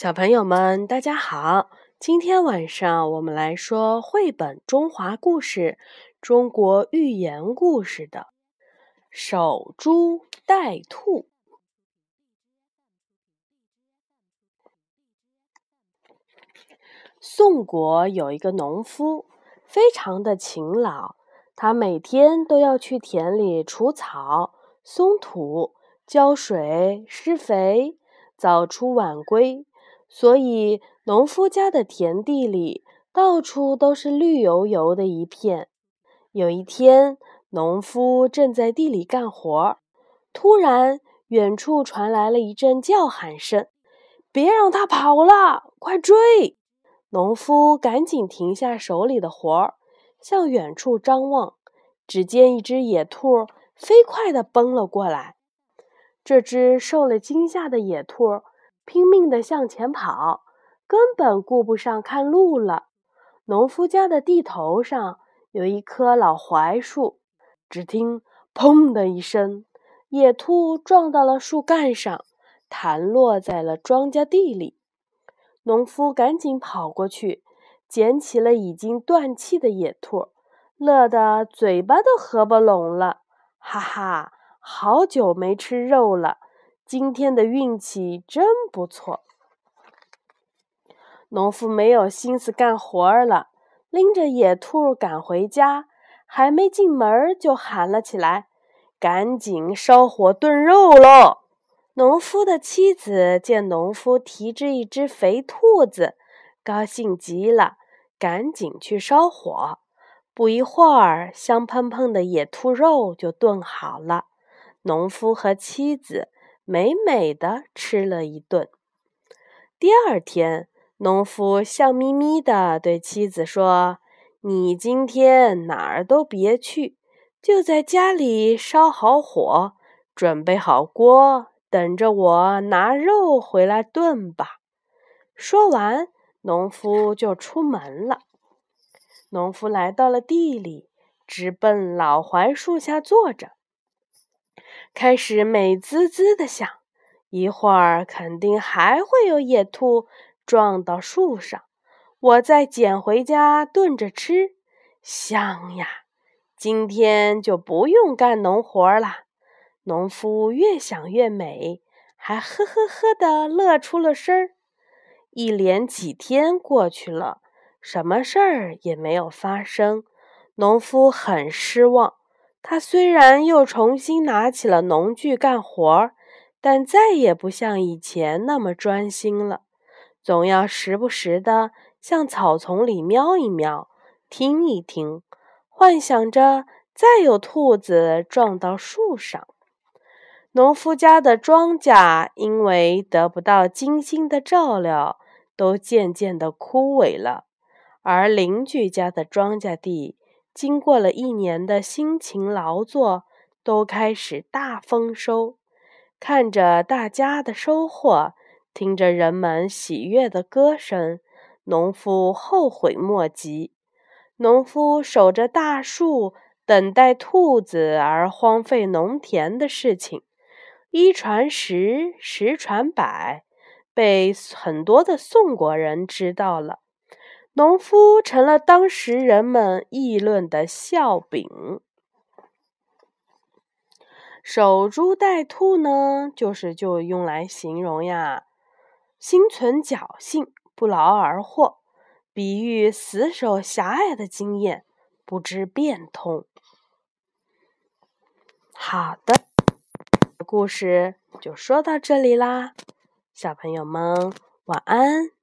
小朋友们，大家好！今天晚上我们来说绘本《中华故事》中国寓言故事的“守株待兔”。宋国有一个农夫，非常的勤劳，他每天都要去田里除草、松土、浇水、施肥，早出晚归。所以，农夫家的田地里到处都是绿油油的一片。有一天，农夫正在地里干活，突然，远处传来了一阵叫喊声：“别让他跑了，快追！”农夫赶紧停下手里的活儿，向远处张望，只见一只野兔飞快地奔了过来。这只受了惊吓的野兔。拼命地向前跑，根本顾不上看路了。农夫家的地头上有一棵老槐树，只听“砰”的一声，野兔撞到了树干上，弹落在了庄稼地里。农夫赶紧跑过去，捡起了已经断气的野兔，乐得嘴巴都合不拢了。哈哈，好久没吃肉了。今天的运气真不错。农夫没有心思干活儿了，拎着野兔赶回家，还没进门就喊了起来：“赶紧烧火炖肉喽！”农夫的妻子见农夫提着一只肥兔子，高兴极了，赶紧去烧火。不一会儿，香喷喷的野兔肉就炖好了。农夫和妻子。美美的吃了一顿。第二天，农夫笑眯眯地对妻子说：“你今天哪儿都别去，就在家里烧好火，准备好锅，等着我拿肉回来炖吧。”说完，农夫就出门了。农夫来到了地里，直奔老槐树下坐着。开始美滋滋的想，一会儿肯定还会有野兔撞到树上，我再捡回家炖着吃，香呀！今天就不用干农活了。农夫越想越美，还呵呵呵的乐出了声儿。一连几天过去了，什么事儿也没有发生，农夫很失望。他虽然又重新拿起了农具干活儿，但再也不像以前那么专心了，总要时不时的向草丛里瞄一瞄，听一听，幻想着再有兔子撞到树上。农夫家的庄稼因为得不到精心的照料，都渐渐的枯萎了，而邻居家的庄稼地。经过了一年的辛勤劳作，都开始大丰收。看着大家的收获，听着人们喜悦的歌声，农夫后悔莫及。农夫守着大树等待兔子而荒废农田的事情，一传十，十传百，被很多的宋国人知道了。农夫成了当时人们议论的笑柄。守株待兔呢，就是就用来形容呀，心存侥幸，不劳而获，比喻死守狭隘的经验，不知变通。好的，故事就说到这里啦，小朋友们晚安。